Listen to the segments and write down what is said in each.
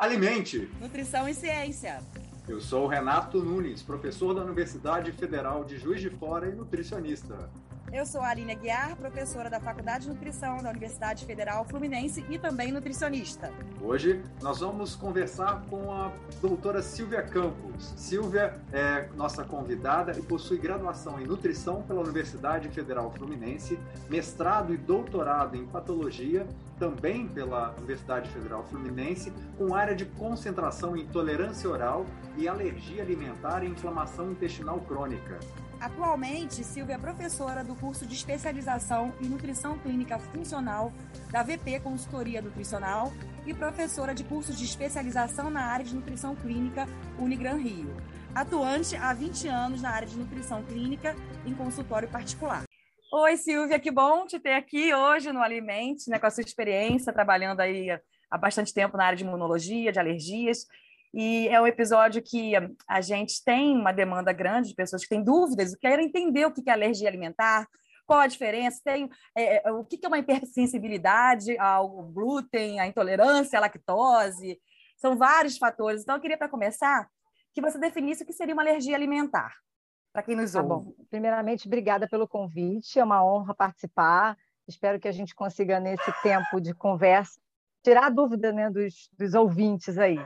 Alimente! Nutrição e ciência. Eu sou o Renato Nunes, professor da Universidade Federal de Juiz de Fora e nutricionista. Eu sou a Aline Guiar, professora da Faculdade de Nutrição da Universidade Federal Fluminense e também nutricionista. Hoje nós vamos conversar com a doutora Silvia Campos. Silvia é nossa convidada e possui graduação em nutrição pela Universidade Federal Fluminense, mestrado e doutorado em patologia também pela Universidade Federal Fluminense, com área de concentração em intolerância oral e alergia alimentar e inflamação intestinal crônica. Atualmente, Silvia é professora do curso de especialização em nutrição clínica funcional da VP Consultoria Nutricional e professora de curso de especialização na área de nutrição clínica Unigran Rio. Atuante há 20 anos na área de nutrição clínica em consultório particular. Oi, Silvia, que bom te ter aqui hoje no Alimente, né, com a sua experiência trabalhando aí há bastante tempo na área de imunologia, de alergias. E é um episódio que a gente tem uma demanda grande de pessoas que têm dúvidas, querem entender o que é alergia alimentar, qual a diferença, tem é, é o que é uma hipersensibilidade ao glúten, à intolerância à lactose, são vários fatores. Então, eu queria, para começar, que você definisse o que seria uma alergia alimentar, para quem nos tá ouve. Bom, primeiramente, obrigada pelo convite, é uma honra participar. Espero que a gente consiga, nesse tempo de conversa, tirar a dúvida né, dos, dos ouvintes aí.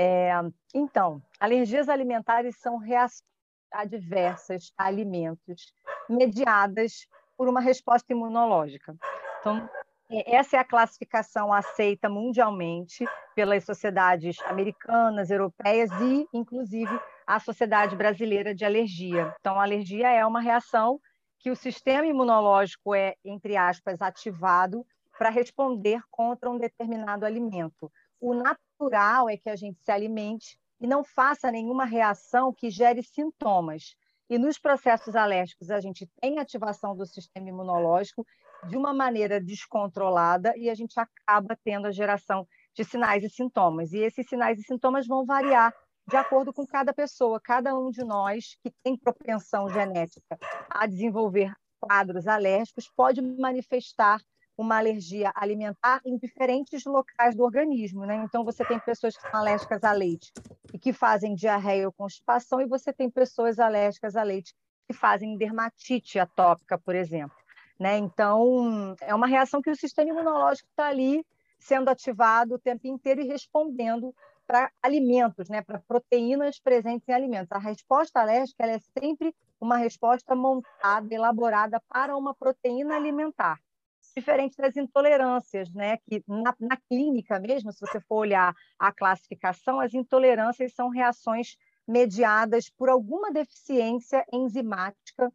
É, então, alergias alimentares são reações adversas a alimentos mediadas por uma resposta imunológica. Então, é, essa é a classificação aceita mundialmente pelas sociedades americanas, europeias e, inclusive, a Sociedade Brasileira de Alergia. Então, a alergia é uma reação que o sistema imunológico é, entre aspas, ativado para responder contra um determinado alimento. O natural é que a gente se alimente e não faça nenhuma reação que gere sintomas. E nos processos alérgicos, a gente tem ativação do sistema imunológico de uma maneira descontrolada e a gente acaba tendo a geração de sinais e sintomas. E esses sinais e sintomas vão variar de acordo com cada pessoa. Cada um de nós que tem propensão genética a desenvolver quadros alérgicos pode manifestar uma alergia alimentar em diferentes locais do organismo, né? Então você tem pessoas que são alérgicas a leite e que fazem diarreia ou constipação, e você tem pessoas alérgicas a leite que fazem dermatite atópica, por exemplo, né? Então é uma reação que o sistema imunológico está ali sendo ativado o tempo inteiro e respondendo para alimentos, né? Para proteínas presentes em alimentos. A resposta alérgica é sempre uma resposta montada, elaborada para uma proteína alimentar diferente das intolerâncias, né? Que na, na, clínica mesmo, se você for olhar a classificação, as intolerâncias são reações mediadas por alguma deficiência enzimática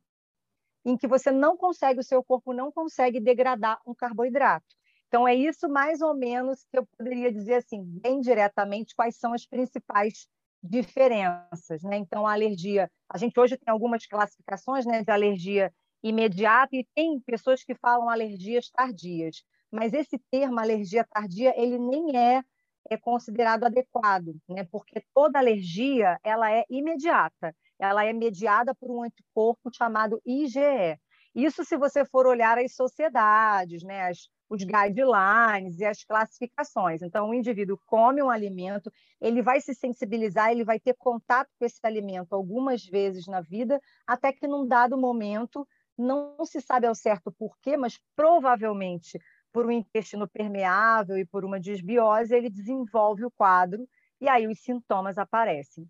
em que você não consegue, o seu corpo não consegue degradar um carboidrato. Então, é isso mais ou menos que eu poderia dizer assim, bem diretamente, quais são as principais diferenças. Né? Então, a alergia, a gente hoje tem algumas classificações né, de alergia imediata e tem pessoas que falam alergias tardias, mas esse termo alergia tardia ele nem é, é considerado adequado, né? Porque toda alergia ela é imediata, ela é mediada por um anticorpo chamado IgE. Isso se você for olhar as sociedades, né? As, os guidelines e as classificações. Então, o indivíduo come um alimento, ele vai se sensibilizar, ele vai ter contato com esse alimento algumas vezes na vida, até que num dado momento não se sabe ao certo por quê, mas provavelmente por um intestino permeável e por uma desbiose, ele desenvolve o quadro e aí os sintomas aparecem.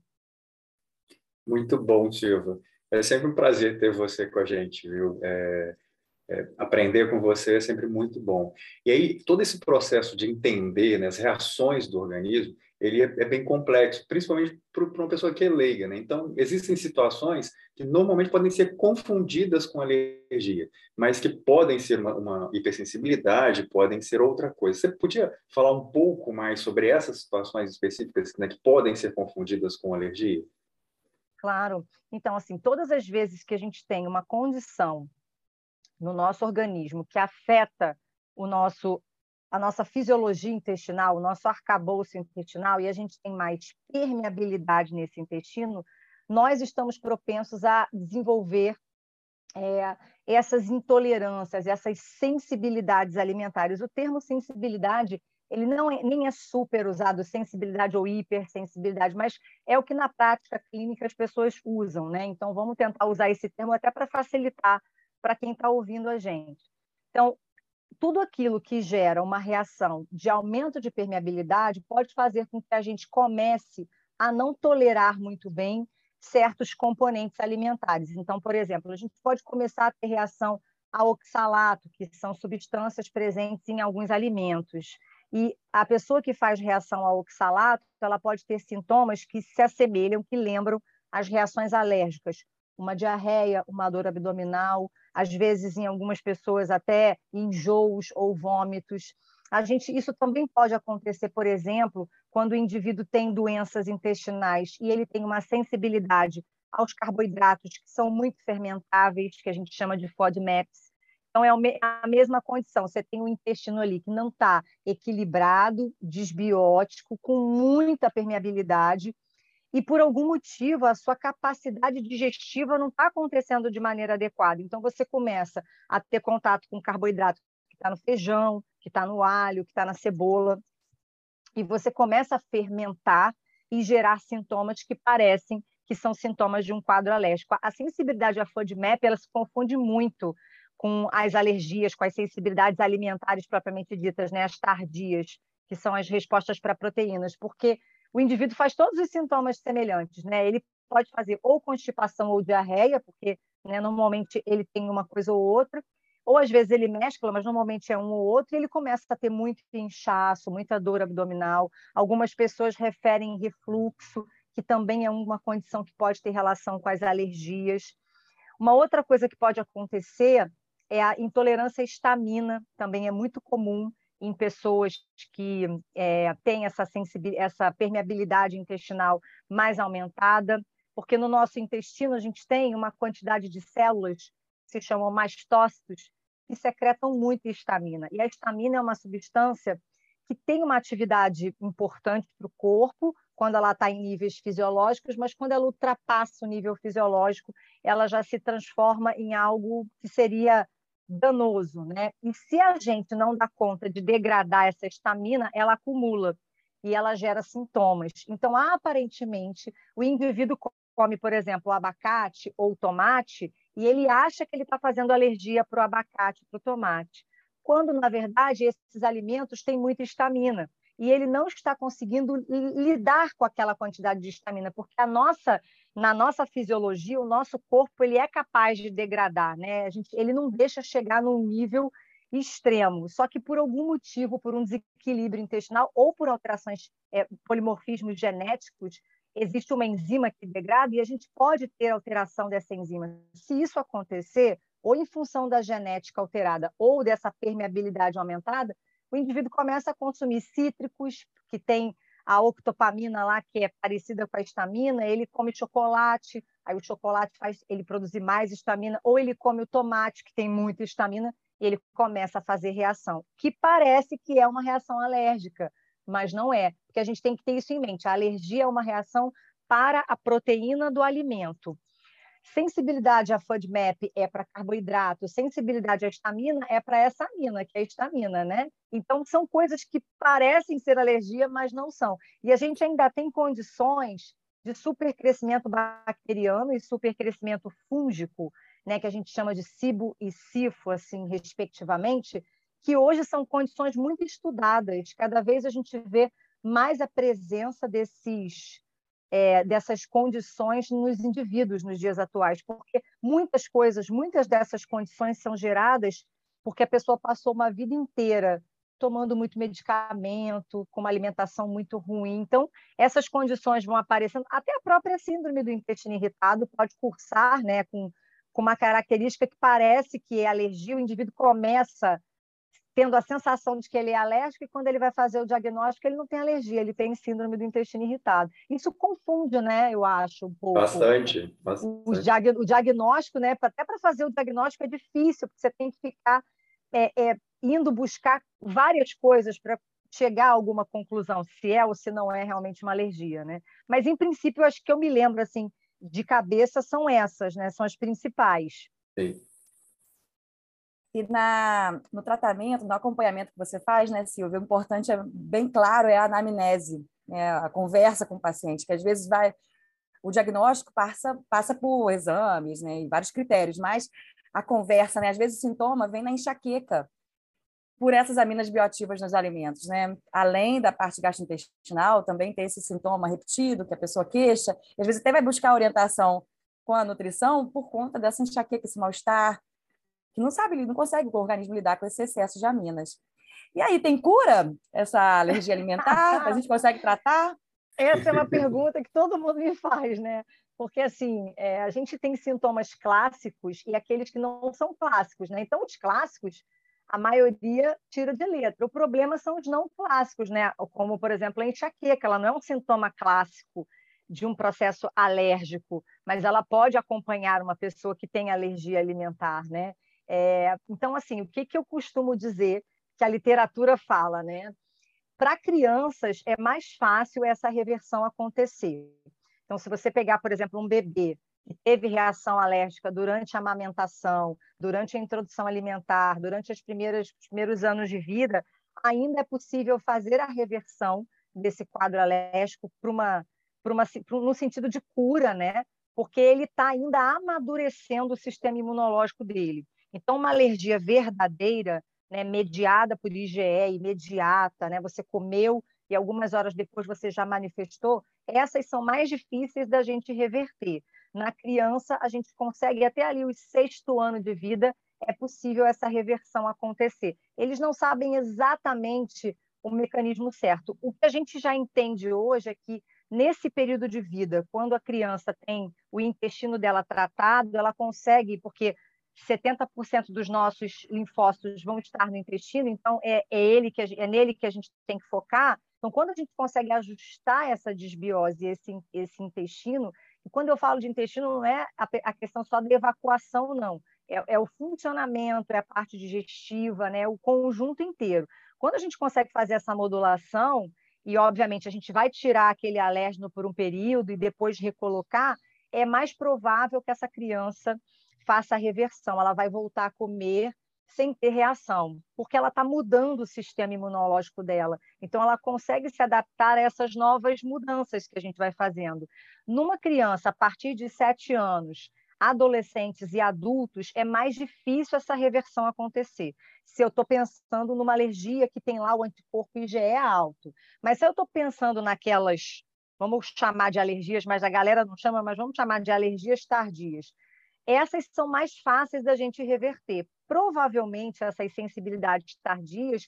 Muito bom, Silva. É sempre um prazer ter você com a gente, viu? É, é, aprender com você é sempre muito bom. E aí, todo esse processo de entender né, as reações do organismo, ele é, é bem complexo, principalmente para uma pessoa que é leiga. Né? Então, existem situações que normalmente podem ser confundidas com alergia, mas que podem ser uma, uma hipersensibilidade, podem ser outra coisa. Você podia falar um pouco mais sobre essas situações específicas né, que podem ser confundidas com alergia? Claro. Então, assim, todas as vezes que a gente tem uma condição no nosso organismo que afeta o nosso a nossa fisiologia intestinal, o nosso arcabouço intestinal, e a gente tem mais permeabilidade nesse intestino, nós estamos propensos a desenvolver é, essas intolerâncias, essas sensibilidades alimentares. O termo sensibilidade ele não é, nem é super usado, sensibilidade ou hipersensibilidade, mas é o que na prática clínica as pessoas usam, né? Então vamos tentar usar esse termo até para facilitar para quem está ouvindo a gente. Então, tudo aquilo que gera uma reação de aumento de permeabilidade pode fazer com que a gente comece a não tolerar muito bem certos componentes alimentares. Então, por exemplo, a gente pode começar a ter reação a oxalato, que são substâncias presentes em alguns alimentos. E a pessoa que faz reação ao oxalato, ela pode ter sintomas que se assemelham, que lembram as reações alérgicas, uma diarreia, uma dor abdominal, às vezes em algumas pessoas até enjoos ou vômitos. A gente, isso também pode acontecer, por exemplo, quando o indivíduo tem doenças intestinais e ele tem uma sensibilidade aos carboidratos que são muito fermentáveis, que a gente chama de FODMAPs. Então, é a mesma condição. Você tem um intestino ali que não está equilibrado, desbiótico, com muita permeabilidade, e por algum motivo a sua capacidade digestiva não está acontecendo de maneira adequada. Então você começa a ter contato com carboidrato que está no feijão, que está no alho, que está na cebola, e você começa a fermentar e gerar sintomas que parecem que são sintomas de um quadro alérgico. A sensibilidade à FODMAP ela se confunde muito com as alergias, com as sensibilidades alimentares propriamente ditas, né, as tardias, que são as respostas para proteínas, porque o indivíduo faz todos os sintomas semelhantes, né? Ele pode fazer ou constipação ou diarreia, porque né, normalmente ele tem uma coisa ou outra, ou às vezes ele mescla, mas normalmente é um ou outro, e ele começa a ter muito inchaço, muita dor abdominal. Algumas pessoas referem refluxo, que também é uma condição que pode ter relação com as alergias. Uma outra coisa que pode acontecer é a intolerância à estamina, também é muito comum em pessoas que é, têm essa, essa permeabilidade intestinal mais aumentada, porque no nosso intestino a gente tem uma quantidade de células que se chamam mastócitos, que secretam muito histamina. E a histamina é uma substância que tem uma atividade importante para o corpo quando ela está em níveis fisiológicos, mas quando ela ultrapassa o nível fisiológico, ela já se transforma em algo que seria danoso, né? E se a gente não dá conta de degradar essa estamina, ela acumula e ela gera sintomas. Então, aparentemente, o indivíduo come, por exemplo, abacate ou tomate e ele acha que ele está fazendo alergia para o abacate, para o tomate, quando na verdade esses alimentos têm muita estamina e ele não está conseguindo lidar com aquela quantidade de estamina, porque a nossa na nossa fisiologia, o nosso corpo ele é capaz de degradar, né? A gente, ele não deixa chegar num nível extremo, só que por algum motivo, por um desequilíbrio intestinal ou por alterações, é, polimorfismos genéticos, existe uma enzima que degrada e a gente pode ter alteração dessa enzima. Se isso acontecer, ou em função da genética alterada ou dessa permeabilidade aumentada, o indivíduo começa a consumir cítricos que têm a octopamina lá, que é parecida com a estamina, ele come chocolate, aí o chocolate faz ele produzir mais estamina, ou ele come o tomate, que tem muita estamina, e ele começa a fazer reação, que parece que é uma reação alérgica, mas não é, porque a gente tem que ter isso em mente. A alergia é uma reação para a proteína do alimento. Sensibilidade à FODMAP é para carboidrato, sensibilidade à estamina é para essa amina, que é a estamina, né? Então, são coisas que parecem ser alergia, mas não são. E a gente ainda tem condições de supercrescimento bacteriano e supercrescimento fúngico, né, que a gente chama de SIBO e SIFO, assim, respectivamente, que hoje são condições muito estudadas. Cada vez a gente vê mais a presença desses é, dessas condições nos indivíduos nos dias atuais, porque muitas coisas, muitas dessas condições são geradas porque a pessoa passou uma vida inteira tomando muito medicamento, com uma alimentação muito ruim. Então, essas condições vão aparecendo. Até a própria síndrome do intestino irritado pode cursar né, com, com uma característica que parece que é alergia, o indivíduo começa tendo a sensação de que ele é alérgico e quando ele vai fazer o diagnóstico ele não tem alergia, ele tem síndrome do intestino irritado. Isso confunde, né? Eu acho um pouco. Bastante. bastante. O, diag o diagnóstico, né? Até para fazer o diagnóstico é difícil, porque você tem que ficar é, é, indo buscar várias coisas para chegar a alguma conclusão, se é ou se não é realmente uma alergia, né? Mas em princípio, acho que eu me lembro assim de cabeça são essas, né? São as principais. Sim. E na, no tratamento, no acompanhamento que você faz, né, Silvia, o importante é bem claro é a anamnese, né, a conversa com o paciente, que às vezes vai o diagnóstico passa passa por exames, né, e vários critérios, mas a conversa, né, às vezes o sintoma vem na enxaqueca por essas aminas bioativas nos alimentos, né? Além da parte gastrointestinal, também tem esse sintoma repetido que a pessoa queixa, às vezes até vai buscar orientação com a nutrição por conta dessa enxaqueca, esse mal-estar, que não sabe, não consegue o organismo lidar com esse excesso de aminas. E aí, tem cura essa alergia alimentar? a gente consegue tratar? Essa é uma pergunta que todo mundo me faz, né? Porque, assim, é, a gente tem sintomas clássicos e aqueles que não são clássicos, né? Então, os clássicos, a maioria tira de letra. O problema são os não clássicos, né? Como, por exemplo, a enxaqueca, ela não é um sintoma clássico de um processo alérgico, mas ela pode acompanhar uma pessoa que tem alergia alimentar, né? É, então, assim, o que, que eu costumo dizer que a literatura fala, né? Para crianças é mais fácil essa reversão acontecer. Então, se você pegar, por exemplo, um bebê que teve reação alérgica durante a amamentação, durante a introdução alimentar, durante as primeiras, os primeiros anos de vida, ainda é possível fazer a reversão desse quadro alérgico para uma, uma, no sentido de cura, né? Porque ele está ainda amadurecendo o sistema imunológico dele. Então, uma alergia verdadeira, né, mediada por IgE, imediata, né, você comeu e algumas horas depois você já manifestou, essas são mais difíceis da gente reverter. Na criança, a gente consegue até ali o sexto ano de vida, é possível essa reversão acontecer. Eles não sabem exatamente o mecanismo certo. O que a gente já entende hoje é que nesse período de vida, quando a criança tem o intestino dela tratado, ela consegue, porque 70% dos nossos linfócitos vão estar no intestino, então é, é, ele que é nele que a gente tem que focar. Então, quando a gente consegue ajustar essa desbiose, esse, esse intestino, e quando eu falo de intestino, não é a, a questão só da evacuação, não. É, é, o funcionamento, é a parte digestiva, né? o conjunto inteiro. Quando a gente consegue fazer essa modulação, e obviamente a gente vai tirar aquele alérgeno por um período e depois recolocar, é mais provável que essa criança faça a reversão, ela vai voltar a comer sem ter reação, porque ela está mudando o sistema imunológico dela. Então, ela consegue se adaptar a essas novas mudanças que a gente vai fazendo. Numa criança, a partir de sete anos, adolescentes e adultos, é mais difícil essa reversão acontecer. Se eu estou pensando numa alergia que tem lá o anticorpo IgE alto, mas se eu estou pensando naquelas, vamos chamar de alergias, mas a galera não chama, mas vamos chamar de alergias tardias, essas são mais fáceis da gente reverter. Provavelmente essas sensibilidades tardias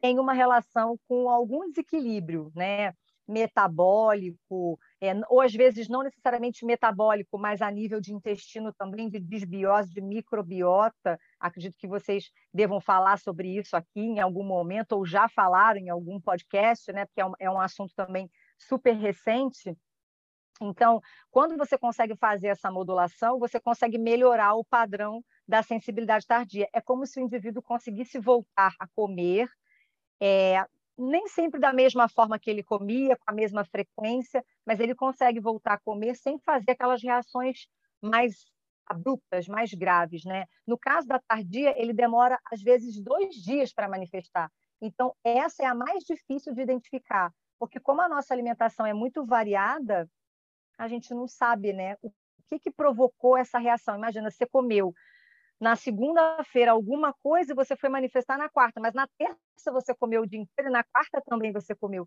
têm uma relação com algum desequilíbrio, né? metabólico, é, ou às vezes não necessariamente metabólico, mas a nível de intestino também, de desbiose, de microbiota. Acredito que vocês devam falar sobre isso aqui em algum momento, ou já falaram em algum podcast, né? porque é um, é um assunto também super recente. Então, quando você consegue fazer essa modulação, você consegue melhorar o padrão da sensibilidade tardia. É como se o indivíduo conseguisse voltar a comer, é, nem sempre da mesma forma que ele comia, com a mesma frequência, mas ele consegue voltar a comer sem fazer aquelas reações mais abruptas, mais graves, né? No caso da tardia, ele demora às vezes dois dias para manifestar. Então, essa é a mais difícil de identificar, porque como a nossa alimentação é muito variada, a gente não sabe, né? O que, que provocou essa reação? Imagina, você comeu na segunda-feira alguma coisa e você foi manifestar na quarta, mas na terça você comeu o dia inteiro e na quarta também você comeu.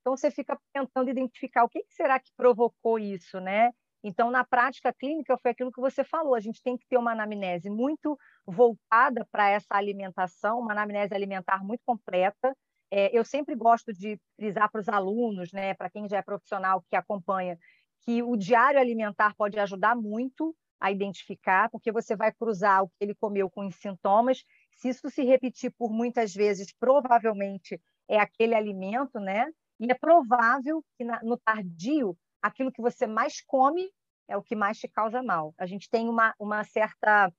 Então você fica tentando identificar o que, que será que provocou isso, né? Então, na prática clínica, foi aquilo que você falou: a gente tem que ter uma anamnese muito voltada para essa alimentação, uma anamnese alimentar muito completa. É, eu sempre gosto de frisar para os alunos, né, para quem já é profissional que acompanha, que o diário alimentar pode ajudar muito a identificar, porque você vai cruzar o que ele comeu com os sintomas. Se isso se repetir por muitas vezes, provavelmente é aquele alimento, né? E é provável que no tardio, aquilo que você mais come é o que mais te causa mal. A gente tem uma, uma certa.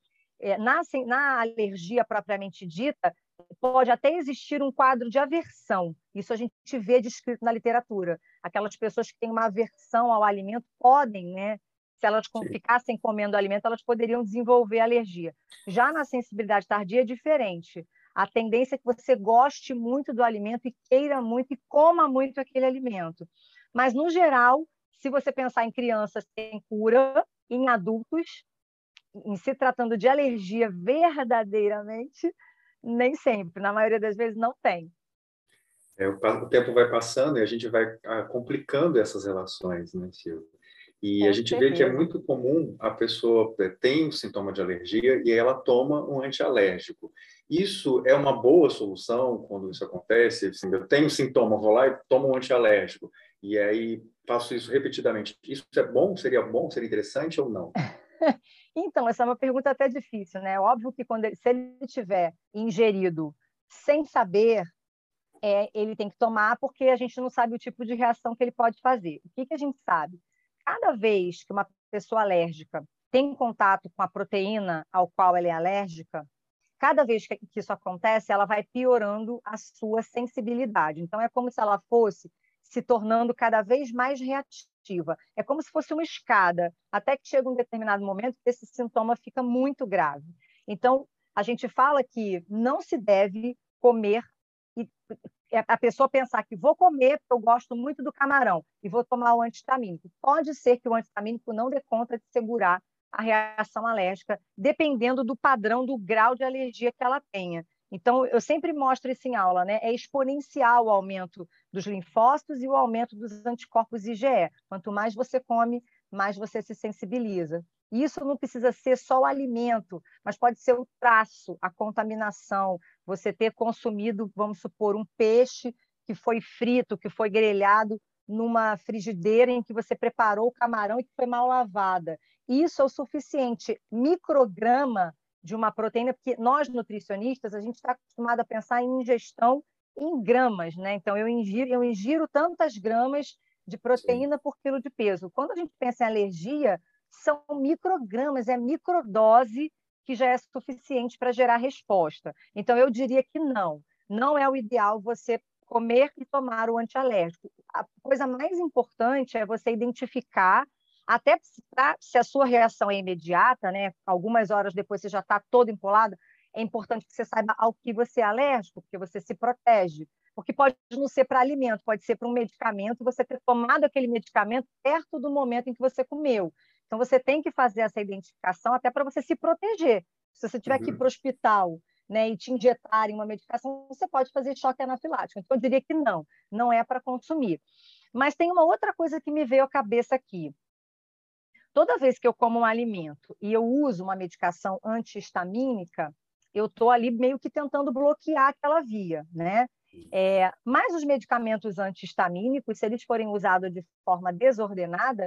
É, na, na alergia propriamente dita, pode até existir um quadro de aversão. Isso a gente vê descrito na literatura. Aquelas pessoas que têm uma aversão ao alimento podem né, se elas ficassem comendo alimento, elas poderiam desenvolver alergia. Já na sensibilidade tardia é diferente. A tendência é que você goste muito do alimento e queira muito e coma muito aquele alimento. Mas, no geral, se você pensar em crianças, tem cura, em adultos, em se tratando de alergia verdadeiramente, nem sempre, na maioria das vezes não tem. É, o, tempo vai passando e a gente vai ah, complicando essas relações, né, Silvia? E Com a gente vê que é muito comum a pessoa é, tem um sintoma de alergia e ela toma um antialérgico. Isso é uma boa solução quando isso acontece? Assim, eu tenho um sintoma, vou lá e tomo um antialérgico. E aí faço isso repetidamente. Isso é bom? Seria bom? Seria interessante ou não? então, essa é uma pergunta até difícil, né? Óbvio que quando ele, se ele tiver ingerido sem saber, é, ele tem que tomar, porque a gente não sabe o tipo de reação que ele pode fazer. O que, que a gente sabe? Cada vez que uma pessoa alérgica tem contato com a proteína ao qual ela é alérgica, cada vez que isso acontece, ela vai piorando a sua sensibilidade. Então, é como se ela fosse se tornando cada vez mais reativa. É como se fosse uma escada, até que chega um determinado momento que esse sintoma fica muito grave. Então, a gente fala que não se deve comer e a pessoa pensar que vou comer porque eu gosto muito do camarão e vou tomar o antihistamínico. Pode ser que o antihistamínico não dê conta de segurar a reação alérgica, dependendo do padrão, do grau de alergia que ela tenha. Então, eu sempre mostro isso em aula, né? É exponencial o aumento dos linfócitos e o aumento dos anticorpos IgE. Quanto mais você come, mais você se sensibiliza. E isso não precisa ser só o alimento, mas pode ser o traço, a contaminação, você ter consumido, vamos supor, um peixe que foi frito, que foi grelhado numa frigideira em que você preparou o camarão e que foi mal lavada. Isso é o suficiente. Micrograma de uma proteína, porque nós nutricionistas, a gente está acostumado a pensar em ingestão em gramas, né? Então, eu ingiro, eu ingiro tantas gramas de proteína Sim. por quilo de peso. Quando a gente pensa em alergia, são microgramas, é microdose que já é suficiente para gerar resposta. Então, eu diria que não. Não é o ideal você comer e tomar o antialérgico. A coisa mais importante é você identificar até se a sua reação é imediata, né? Algumas horas depois você já está todo empolado, é importante que você saiba ao que você é alérgico, porque você se protege. Porque pode não ser para alimento, pode ser para um medicamento, você ter tomado aquele medicamento perto do momento em que você comeu. Então, você tem que fazer essa identificação até para você se proteger. Se você tiver uhum. que ir uhum. para o hospital né, e te injetarem uma medicação, você pode fazer choque anafilático. Então, eu diria que não, não é para consumir. Mas tem uma outra coisa que me veio à cabeça aqui. Toda vez que eu como um alimento e eu uso uma medicação antihistamínica, eu estou ali meio que tentando bloquear aquela via, né? É, mas os medicamentos antihistamínicos, se eles forem usados de forma desordenada,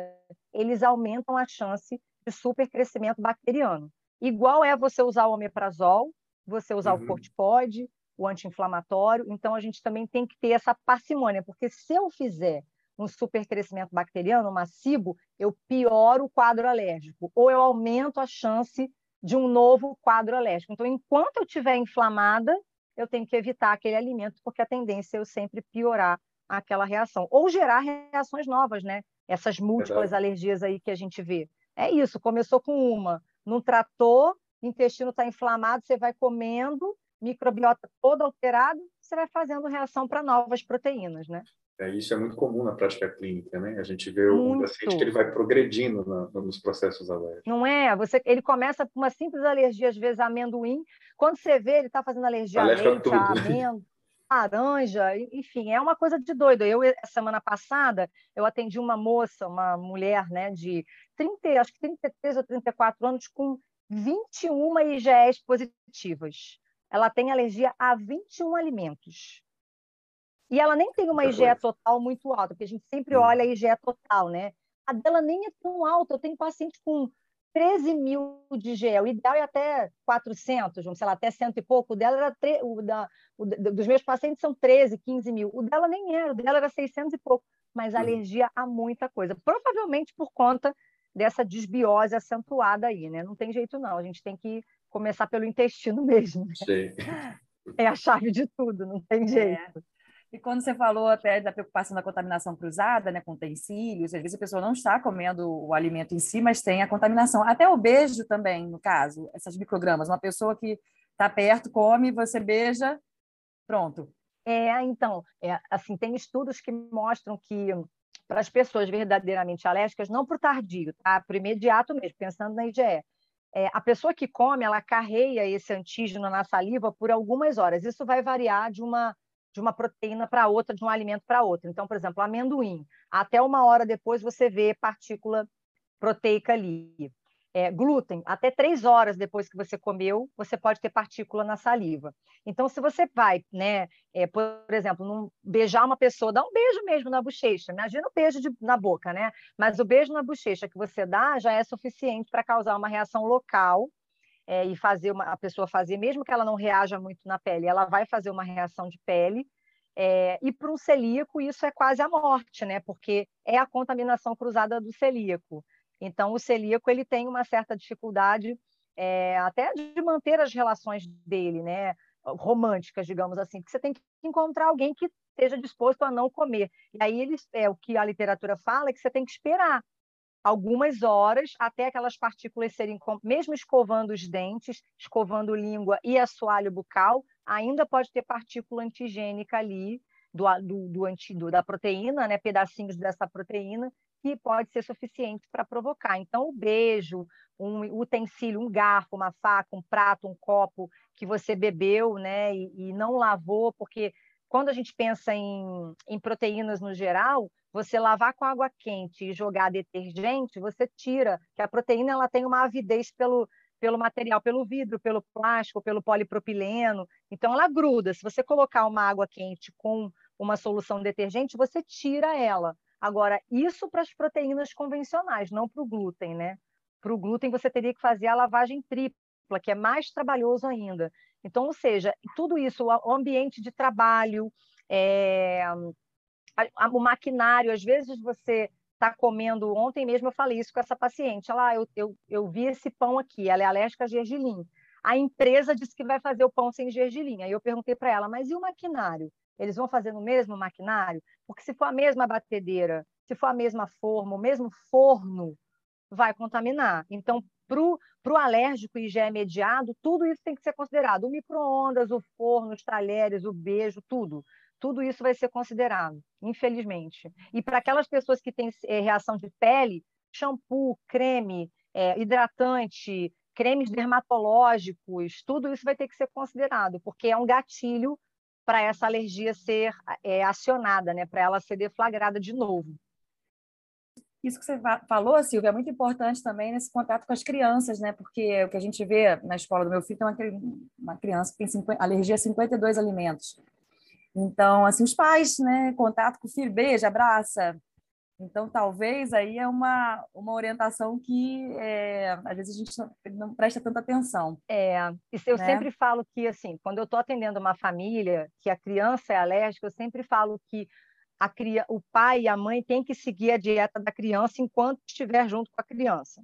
eles aumentam a chance de supercrescimento bacteriano. Igual é você usar o omeprazol, você usar uhum. o corticoide, o anti-inflamatório. Então, a gente também tem que ter essa parcimônia, porque se eu fizer um supercrescimento bacteriano massivo, eu pioro o quadro alérgico, ou eu aumento a chance de um novo quadro alérgico. Então, enquanto eu estiver inflamada, eu tenho que evitar aquele alimento, porque a tendência é eu sempre piorar aquela reação, ou gerar reações novas, né? Essas múltiplas Verdade. alergias aí que a gente vê. É isso, começou com uma, não tratou, intestino está inflamado, você vai comendo, microbiota todo alterado, você vai fazendo reação para novas proteínas, né? É, isso é muito comum na prática clínica, né? A gente vê o paciente que ele vai progredindo na, nos processos alérgicos. Não é? Você, ele começa com uma simples alergia, às vezes, a amendoim. Quando você vê, ele está fazendo alergia a leite, a amêndoa, laranja, enfim, é uma coisa de doido. Eu, semana passada, eu atendi uma moça, uma mulher, né, de 30, acho que 33 ou 34 anos, com 21 IgEs positivas. Ela tem alergia a 21 alimentos. E ela nem tem uma IgE total muito alta, porque a gente sempre hum. olha a IgE total, né? A dela nem é tão alta. Eu tenho paciente com 13 mil de IgE. O ideal é até 400, vamos sei lá, até cento e pouco. O dela era tre... o da... o dos meus pacientes são 13, 15 mil. O dela nem era, o dela era 600 e pouco. Mas hum. alergia a muita coisa. Provavelmente por conta dessa desbiose acentuada aí, né? Não tem jeito não. A gente tem que começar pelo intestino mesmo. Sim. É a chave de tudo, não tem é. jeito. É. E quando você falou até da preocupação da contaminação cruzada, né, com utensílios, às vezes a pessoa não está comendo o alimento em si, mas tem a contaminação. Até o beijo também, no caso, essas microgramas. Uma pessoa que está perto, come, você beija, pronto. É, então, é, assim, tem estudos que mostram que para as pessoas verdadeiramente alérgicas, não para o tardio, tá? Para o imediato mesmo, pensando na IgE. É, a pessoa que come, ela carreia esse antígeno na saliva por algumas horas. Isso vai variar de uma de uma proteína para outra, de um alimento para outro. Então, por exemplo, amendoim, até uma hora depois você vê partícula proteica ali. É, glúten, até três horas depois que você comeu, você pode ter partícula na saliva. Então, se você vai, né, é, por exemplo, num, beijar uma pessoa, dá um beijo mesmo na bochecha, imagina o beijo de, na boca, né? Mas o beijo na bochecha que você dá já é suficiente para causar uma reação local é, e fazer uma, a pessoa fazer, mesmo que ela não reaja muito na pele, ela vai fazer uma reação de pele. É, e para um celíaco, isso é quase a morte, né? Porque é a contaminação cruzada do celíaco. Então, o celíaco ele tem uma certa dificuldade é, até de manter as relações dele, né? Românticas, digamos assim, porque você tem que encontrar alguém que esteja disposto a não comer. E aí eles, é o que a literatura fala é que você tem que esperar algumas horas até aquelas partículas serem, mesmo escovando os dentes, escovando língua e assoalho bucal, ainda pode ter partícula antigênica ali do, do, do da proteína, né, pedacinhos dessa proteína, que pode ser suficiente para provocar. Então, o beijo, um utensílio, um garfo, uma faca, um prato, um copo que você bebeu né, e, e não lavou, porque quando a gente pensa em, em proteínas no geral, você lavar com água quente e jogar detergente, você tira, que a proteína ela tem uma avidez pelo, pelo material, pelo vidro, pelo plástico, pelo polipropileno. Então ela gruda. Se você colocar uma água quente com uma solução detergente, você tira ela. Agora, isso para as proteínas convencionais, não para o glúten, né? Para o glúten você teria que fazer a lavagem tripla, que é mais trabalhoso ainda. Então, ou seja, tudo isso, o ambiente de trabalho, é, o maquinário, às vezes você está comendo. Ontem mesmo eu falei isso com essa paciente. Ela, ah, eu, eu, eu vi esse pão aqui, ela é alérgica a gergelim. A empresa disse que vai fazer o pão sem gergelim. Aí eu perguntei para ela, mas e o maquinário? Eles vão fazer no mesmo maquinário? Porque se for a mesma batedeira, se for a mesma forma, o mesmo forno, vai contaminar. Então, para o alérgico e já é mediado, tudo isso tem que ser considerado. O micro-ondas, o forno, os talheres, o beijo, tudo tudo isso vai ser considerado, infelizmente. E para aquelas pessoas que têm é, reação de pele, shampoo, creme, é, hidratante, cremes dermatológicos, tudo isso vai ter que ser considerado, porque é um gatilho para essa alergia ser é, acionada, né, para ela ser deflagrada de novo. Isso que você falou, Silvia, é muito importante também nesse contato com as crianças, né? Porque o que a gente vê na escola do meu filho tem uma, uma criança que tem 50, alergia a 52 alimentos. Então, assim, os pais, né, contato com o filho, beija, abraça. Então, talvez aí é uma, uma orientação que é, às vezes a gente não, não, presta tanta atenção. É, isso eu né? sempre falo que, assim, quando eu estou atendendo uma família que a criança é alérgica, eu sempre falo que a, o pai e a mãe têm que seguir a dieta da criança enquanto estiver junto com a criança.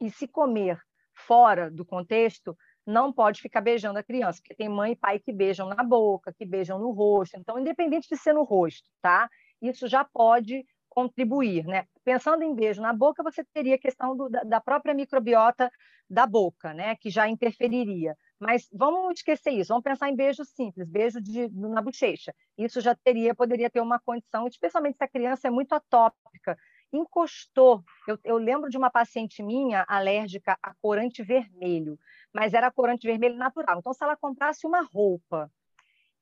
E se comer fora do contexto, não pode ficar beijando a criança, porque tem mãe e pai que beijam na boca, que beijam no rosto. Então, independente de ser no rosto, tá? Isso já pode contribuir, né? Pensando em beijo na boca, você teria a questão do, da própria microbiota da boca, né? Que já interferiria. Mas vamos esquecer isso, vamos pensar em beijo simples, beijo de, na bochecha. Isso já teria, poderia ter uma condição, especialmente se a criança é muito atópica, encostou. Eu, eu, lembro de uma paciente minha alérgica a corante vermelho, mas era corante vermelho natural. Então, se ela comprasse uma roupa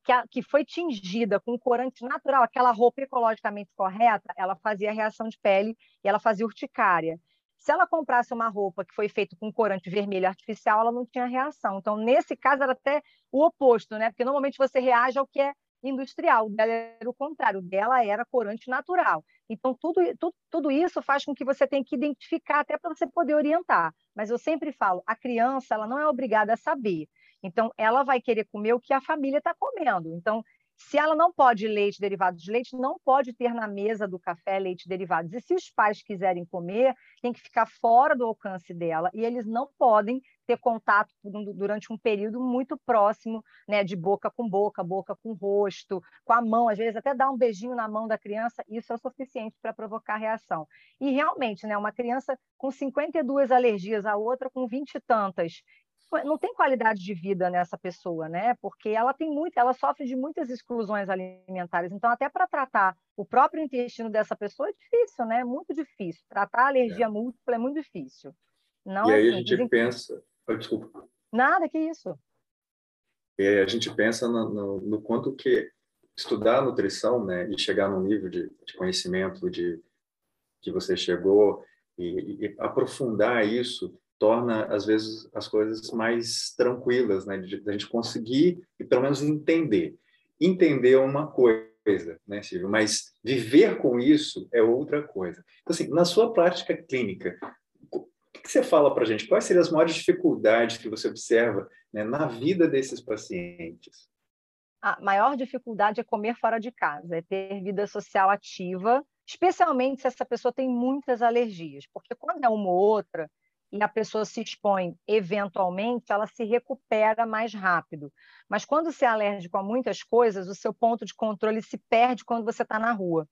que, a, que foi tingida com corante natural, aquela roupa ecologicamente correta, ela fazia reação de pele e ela fazia urticária. Se ela comprasse uma roupa que foi feita com corante vermelho artificial, ela não tinha reação. Então, nesse caso, era até o oposto, né? Porque normalmente você reage ao que é industrial, o dela era o contrário, o dela era corante natural. Então, tudo, tudo, tudo isso faz com que você tenha que identificar, até para você poder orientar. Mas eu sempre falo, a criança ela não é obrigada a saber. Então, ela vai querer comer o que a família está comendo. Então, se ela não pode leite derivados de leite, não pode ter na mesa do café leite derivados. E se os pais quiserem comer, tem que ficar fora do alcance dela e eles não podem ter contato durante um período muito próximo, né, de boca com boca, boca com rosto, com a mão, às vezes até dar um beijinho na mão da criança, isso é o suficiente para provocar reação. E realmente, né, uma criança com 52 alergias, a outra com 20 e tantas, não tem qualidade de vida nessa pessoa, né? Porque ela tem muito, ela sofre de muitas exclusões alimentares. Então, até para tratar o próprio intestino dessa pessoa é difícil, né? Muito difícil. Tratar a alergia é. múltipla é muito difícil. Não e é aí assim, a gente pensa, oh, desculpa. Nada, que isso. E aí a gente pensa no, no, no quanto que estudar nutrição, né, e chegar num nível de, de conhecimento de que você chegou e, e aprofundar isso torna às vezes as coisas mais tranquilas, né, de, de a gente conseguir e pelo menos entender. Entender uma coisa, né, Silvio? Mas viver com isso é outra coisa. Então, assim, na sua prática clínica, o que você fala para a gente? Quais seriam as maiores dificuldades que você observa né, na vida desses pacientes? A maior dificuldade é comer fora de casa, é ter vida social ativa, especialmente se essa pessoa tem muitas alergias, porque quando é uma ou outra, e a pessoa se expõe eventualmente, ela se recupera mais rápido. Mas quando você é alérgico a muitas coisas, o seu ponto de controle se perde quando você está na rua.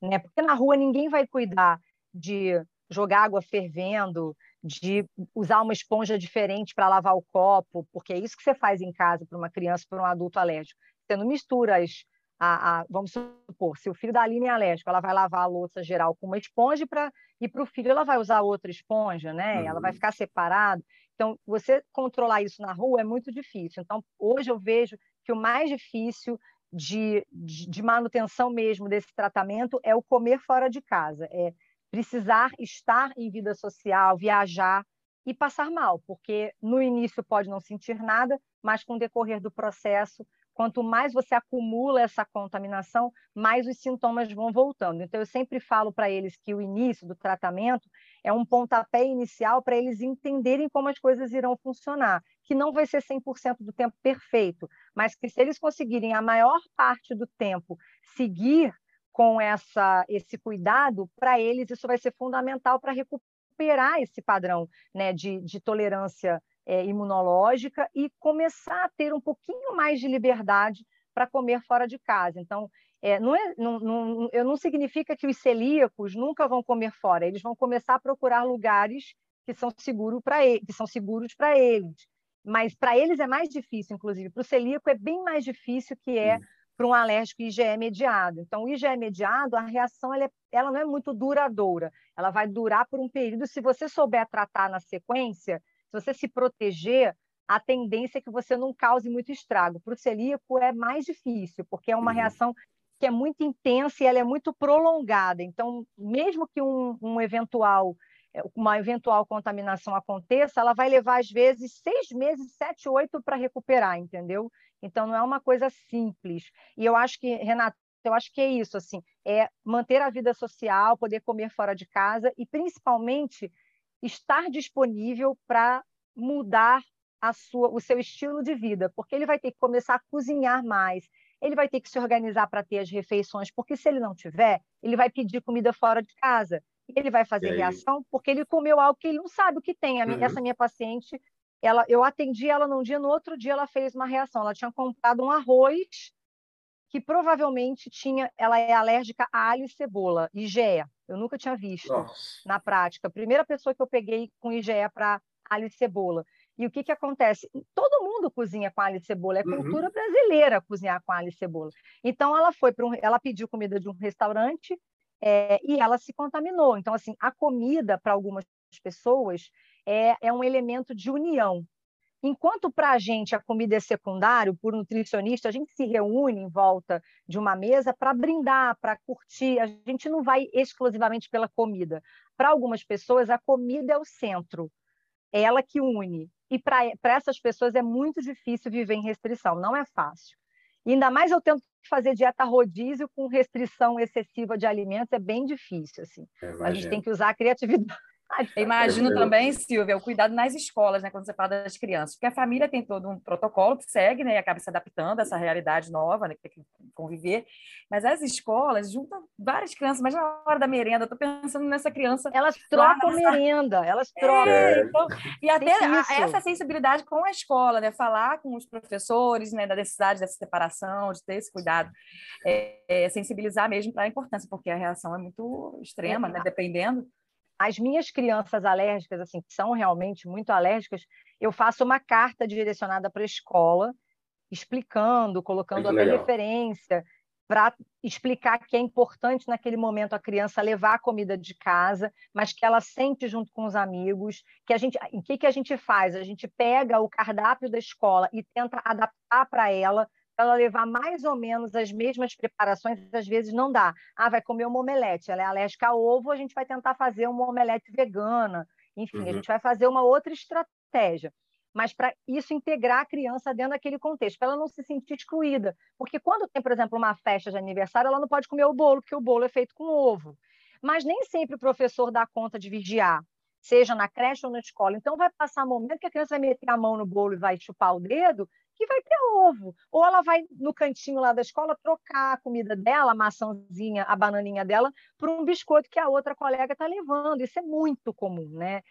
Né? Porque na rua ninguém vai cuidar de jogar água fervendo, de usar uma esponja diferente para lavar o copo, porque é isso que você faz em casa para uma criança, para um adulto alérgico. Você não mistura as, a, a, vamos supor, se o filho da Aline é alérgico, ela vai lavar a louça geral com uma esponja para e para o filho ela vai usar outra esponja, né? Uhum. Ela vai uhum. ficar separado. Então, você controlar isso na rua é muito difícil. Então, hoje eu vejo que o mais difícil de, de, de manutenção mesmo desse tratamento é o comer fora de casa, é precisar estar em vida social, viajar e passar mal, porque no início pode não sentir nada, mas com o decorrer do processo quanto mais você acumula essa contaminação, mais os sintomas vão voltando. Então, eu sempre falo para eles que o início do tratamento é um pontapé inicial para eles entenderem como as coisas irão funcionar, que não vai ser 100% do tempo perfeito, mas que se eles conseguirem a maior parte do tempo seguir com essa, esse cuidado, para eles isso vai ser fundamental para recuperar esse padrão né, de, de tolerância é, imunológica e começar a ter um pouquinho mais de liberdade para comer fora de casa. Então, é, não, é, não, não, não significa que os celíacos nunca vão comer fora, eles vão começar a procurar lugares que são, seguro ele, que são seguros para eles. Mas para eles é mais difícil, inclusive. Para o celíaco é bem mais difícil que é para um alérgico IgE mediado. Então, o IgE mediado, a reação ela, é, ela não é muito duradoura. Ela vai durar por um período. Se você souber tratar na sequência, se você se proteger, a tendência é que você não cause muito estrago. Para o celíaco é mais difícil, porque é uma uhum. reação que é muito intensa e ela é muito prolongada. Então, mesmo que um, um eventual é, uma eventual contaminação aconteça, ela vai levar às vezes seis meses, sete, oito para recuperar, entendeu? Então não é uma coisa simples. E eu acho que Renata, eu acho que é isso, assim, é manter a vida social, poder comer fora de casa e principalmente estar disponível para mudar a sua, o seu estilo de vida, porque ele vai ter que começar a cozinhar mais, ele vai ter que se organizar para ter as refeições, porque se ele não tiver, ele vai pedir comida fora de casa, ele vai fazer reação porque ele comeu algo que ele não sabe o que tem. Uhum. Essa minha paciente, ela, eu atendi ela num dia, no outro dia ela fez uma reação. Ela tinha comprado um arroz que provavelmente tinha, ela é alérgica a alho e cebola, IgE. Eu nunca tinha visto Nossa. na prática. Primeira pessoa que eu peguei com IgE para alho e cebola. E o que, que acontece? Todo mundo cozinha com alho e cebola, é uhum. cultura uhum. brasileira cozinhar com alho e cebola. Então ela foi para um, ela pediu comida de um restaurante é, e ela se contaminou. Então assim, a comida para algumas pessoas é, é um elemento de união. Enquanto para a gente a comida é secundário, por nutricionista, a gente se reúne em volta de uma mesa para brindar, para curtir, a gente não vai exclusivamente pela comida. Para algumas pessoas, a comida é o centro, é ela que une. E para essas pessoas é muito difícil viver em restrição, não é fácil. E ainda mais eu tento fazer dieta rodízio com restrição excessiva de alimentos, é bem difícil. Assim. A gente tem que usar a criatividade Imagino também, Silvia, o cuidado nas escolas, né, quando você fala das crianças, porque a família tem todo um protocolo que segue, né, e acaba se adaptando a essa realidade nova, né, que tem que conviver, mas as escolas juntam várias crianças, mas na hora da merenda, eu estou pensando nessa criança... Elas trocam lá, merenda, elas é, trocam. É, então, e até essa sensibilidade com a escola, né, falar com os professores, né, da necessidade dessa separação, de ter esse cuidado, é, é sensibilizar mesmo para a importância, porque a reação é muito extrema, é. né, dependendo as minhas crianças alérgicas, assim, que são realmente muito alérgicas, eu faço uma carta direcionada para a escola, explicando, colocando a referência, para explicar que é importante naquele momento a criança levar a comida de casa, mas que ela sente junto com os amigos, que a gente, o que que a gente faz? A gente pega o cardápio da escola e tenta adaptar para ela ela levar mais ou menos as mesmas preparações, às vezes não dá. Ah, vai comer uma omelete, ela é alérgica a ovo, a gente vai tentar fazer uma omelete vegana. Enfim, uhum. a gente vai fazer uma outra estratégia. Mas para isso integrar a criança dentro daquele contexto, para ela não se sentir excluída. Porque quando tem, por exemplo, uma festa de aniversário, ela não pode comer o bolo, porque o bolo é feito com ovo. Mas nem sempre o professor dá conta de vigiar seja na creche ou na escola. Então, vai passar um momento que a criança vai meter a mão no bolo e vai chupar o dedo, que vai ter ovo. Ou ela vai no cantinho lá da escola trocar a comida dela, a maçãzinha, a bananinha dela, por um biscoito que a outra colega está levando. Isso é muito comum, né?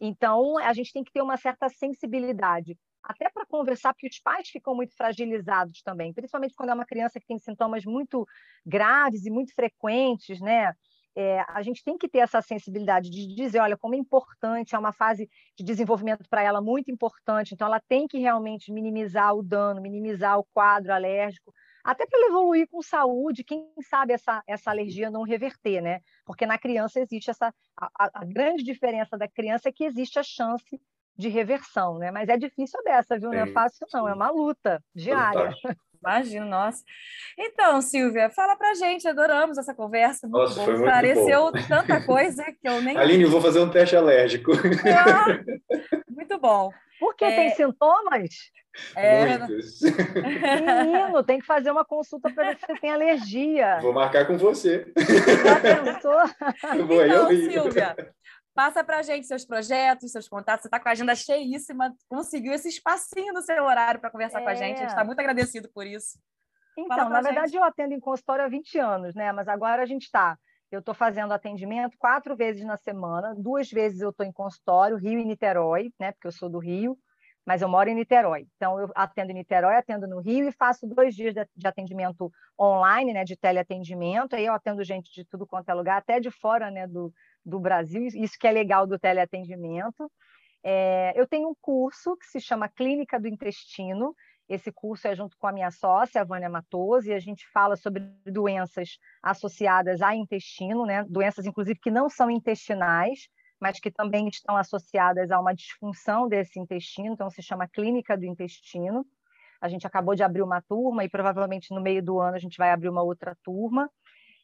Então, a gente tem que ter uma certa sensibilidade, até para conversar, porque os pais ficam muito fragilizados também, principalmente quando é uma criança que tem sintomas muito graves e muito frequentes, né? É, a gente tem que ter essa sensibilidade de dizer, olha, como é importante, é uma fase de desenvolvimento para ela muito importante, então ela tem que realmente minimizar o dano, minimizar o quadro alérgico, até para ela evoluir com saúde, quem sabe essa, essa alergia não reverter, né? Porque na criança existe essa. A, a grande diferença da criança é que existe a chance de reversão, né? Mas é difícil dessa, viu? Não é fácil, não, é uma luta diária. Imagino, nossa. Então, Silvia, fala pra gente, adoramos essa conversa. Muito nossa, bom. foi muito Esclareceu bom. tanta coisa que eu nem. Aline, eu vou fazer um teste alérgico. É, muito bom. Porque é... tem sintomas? É... Muitos. Menino, tem que fazer uma consulta para ver se você tem alergia. Vou marcar com você. Já pensou? Então, Silvia, Passa para a gente seus projetos, seus contatos. Você está com a agenda cheíssima, conseguiu esse espacinho no seu horário para conversar é. com a gente. A gente está muito agradecido por isso. Então, na verdade, eu atendo em consultório há 20 anos, né? Mas agora a gente está. Eu estou fazendo atendimento quatro vezes na semana, duas vezes eu estou em consultório, Rio e Niterói, né? Porque eu sou do Rio, mas eu moro em Niterói. Então, eu atendo em Niterói, atendo no Rio e faço dois dias de atendimento online, né? De teleatendimento. Aí eu atendo gente de tudo quanto é lugar, até de fora, né? Do, do Brasil, isso que é legal do teleatendimento. É, eu tenho um curso que se chama Clínica do Intestino. Esse curso é junto com a minha sócia, a Vânia Matoso, e a gente fala sobre doenças associadas a intestino, né? doenças, inclusive, que não são intestinais, mas que também estão associadas a uma disfunção desse intestino, então se chama Clínica do Intestino. A gente acabou de abrir uma turma e provavelmente no meio do ano a gente vai abrir uma outra turma.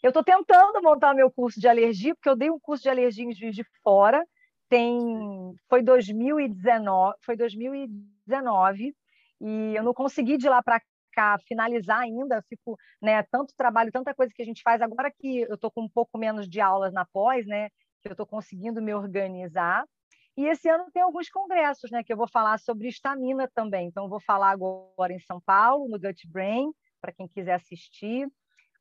Eu estou tentando montar meu curso de alergia, porque eu dei um curso de alergia em Juiz de Fora, tem foi 2019, foi 2019 e eu não consegui de lá para cá finalizar ainda, fico, né, tanto trabalho, tanta coisa que a gente faz agora que eu estou com um pouco menos de aulas na pós, né, que eu estou conseguindo me organizar. E esse ano tem alguns congressos, né, que eu vou falar sobre estamina também. Então, vou falar agora em São Paulo, no Gut Brain, para quem quiser assistir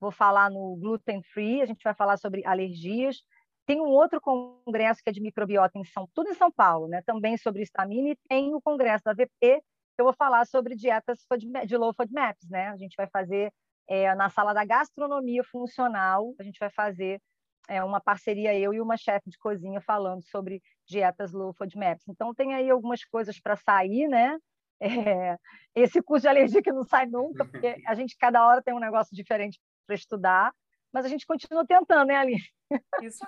vou falar no Gluten Free, a gente vai falar sobre alergias. Tem um outro congresso que é de microbiota em São, tudo em São Paulo, né? Também sobre estamina e tem o congresso da VP, que eu vou falar sobre dietas de low FODMAPs, né? A gente vai fazer é, na sala da gastronomia funcional, a gente vai fazer é, uma parceria eu e uma chefe de cozinha falando sobre dietas low FODMAPs. Então tem aí algumas coisas para sair, né? É, esse curso de alergia que não sai nunca, porque a gente cada hora tem um negócio diferente para estudar, mas a gente continua tentando, né, Aline? Isso,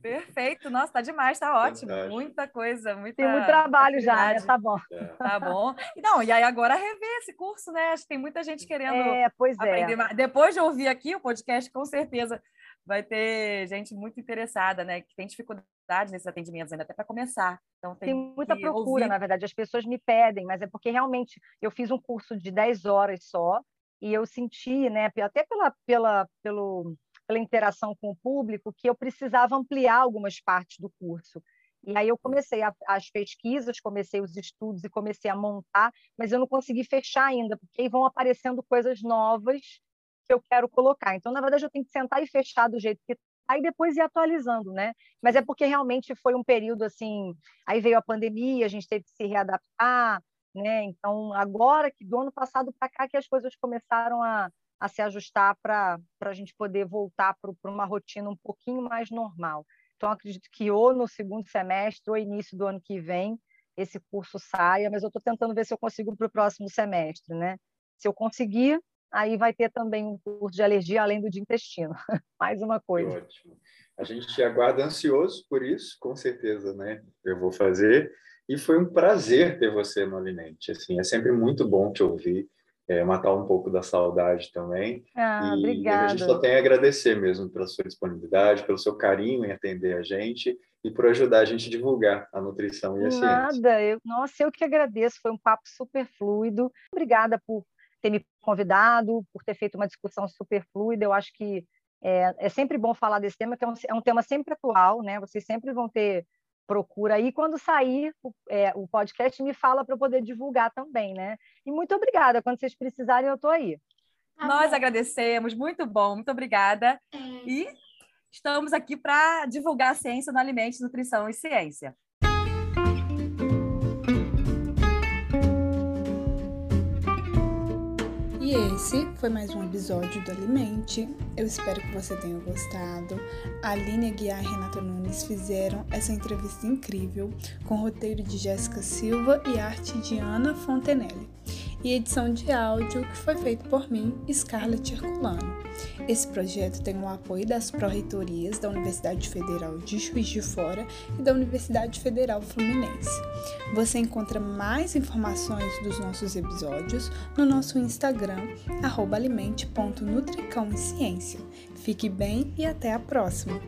perfeito. Nossa, tá demais, tá ótimo. Verdade. Muita coisa, muita. Tem muito trabalho já, né? Tá bom. É. Tá bom. E não, e aí agora rever esse curso, né? Acho que tem muita gente querendo é, pois é. aprender é. mais. Depois de ouvir aqui o podcast, com certeza vai ter gente muito interessada, né? Que tem dificuldade nesses atendimentos ainda até para começar. Então tem, tem muita procura, ouvir. na verdade. As pessoas me pedem, mas é porque realmente eu fiz um curso de 10 horas só e eu senti, né, até pela, pela, pelo, pela interação com o público, que eu precisava ampliar algumas partes do curso. E aí eu comecei a, as pesquisas, comecei os estudos e comecei a montar, mas eu não consegui fechar ainda, porque aí vão aparecendo coisas novas que eu quero colocar. Então, na verdade, eu tenho que sentar e fechar do jeito que tá, e depois ir atualizando, né? Mas é porque realmente foi um período assim, aí veio a pandemia, a gente teve que se readaptar, né? Então, agora que do ano passado para cá que as coisas começaram a, a se ajustar para a gente poder voltar para uma rotina um pouquinho mais normal. Então, acredito que ou no segundo semestre ou início do ano que vem esse curso saia, mas eu estou tentando ver se eu consigo para o próximo semestre, né? Se eu conseguir, aí vai ter também um curso de alergia além do de intestino. Mais uma coisa. Ótimo. A gente aguarda ansioso por isso, com certeza, né? Eu vou fazer. E foi um prazer ter você no Alimente. Assim, é sempre muito bom te ouvir é, matar um pouco da saudade também. Ah, e obrigada. a gente só tem a agradecer mesmo pela sua disponibilidade, pelo seu carinho em atender a gente e por ajudar a gente a divulgar a nutrição e a Nada, ciência. eu, nossa, eu que agradeço, foi um papo super fluido. Obrigada por ter me convidado, por ter feito uma discussão super fluida. Eu acho que é, é sempre bom falar desse tema, que é um, é um tema sempre atual, né? Vocês sempre vão ter procura aí. Quando sair o, é, o podcast, me fala para eu poder divulgar também, né? E muito obrigada. Quando vocês precisarem, eu estou aí. Nós agradecemos, muito bom, muito obrigada. É. E estamos aqui para divulgar a ciência no Alimentos, Nutrição e Ciência. E esse foi mais um episódio do Alimente. Eu espero que você tenha gostado. A Aline Aguiar e Renata Nunes fizeram essa entrevista incrível com roteiro de Jéssica Silva e arte de Ana Fontenelle e edição de áudio que foi feito por mim, Scarlett Herculano. Esse projeto tem o apoio das pró-reitorias da Universidade Federal de Juiz de Fora e da Universidade Federal Fluminense. Você encontra mais informações dos nossos episódios no nosso Instagram, alimente.nutricão e ciência. Fique bem e até a próxima!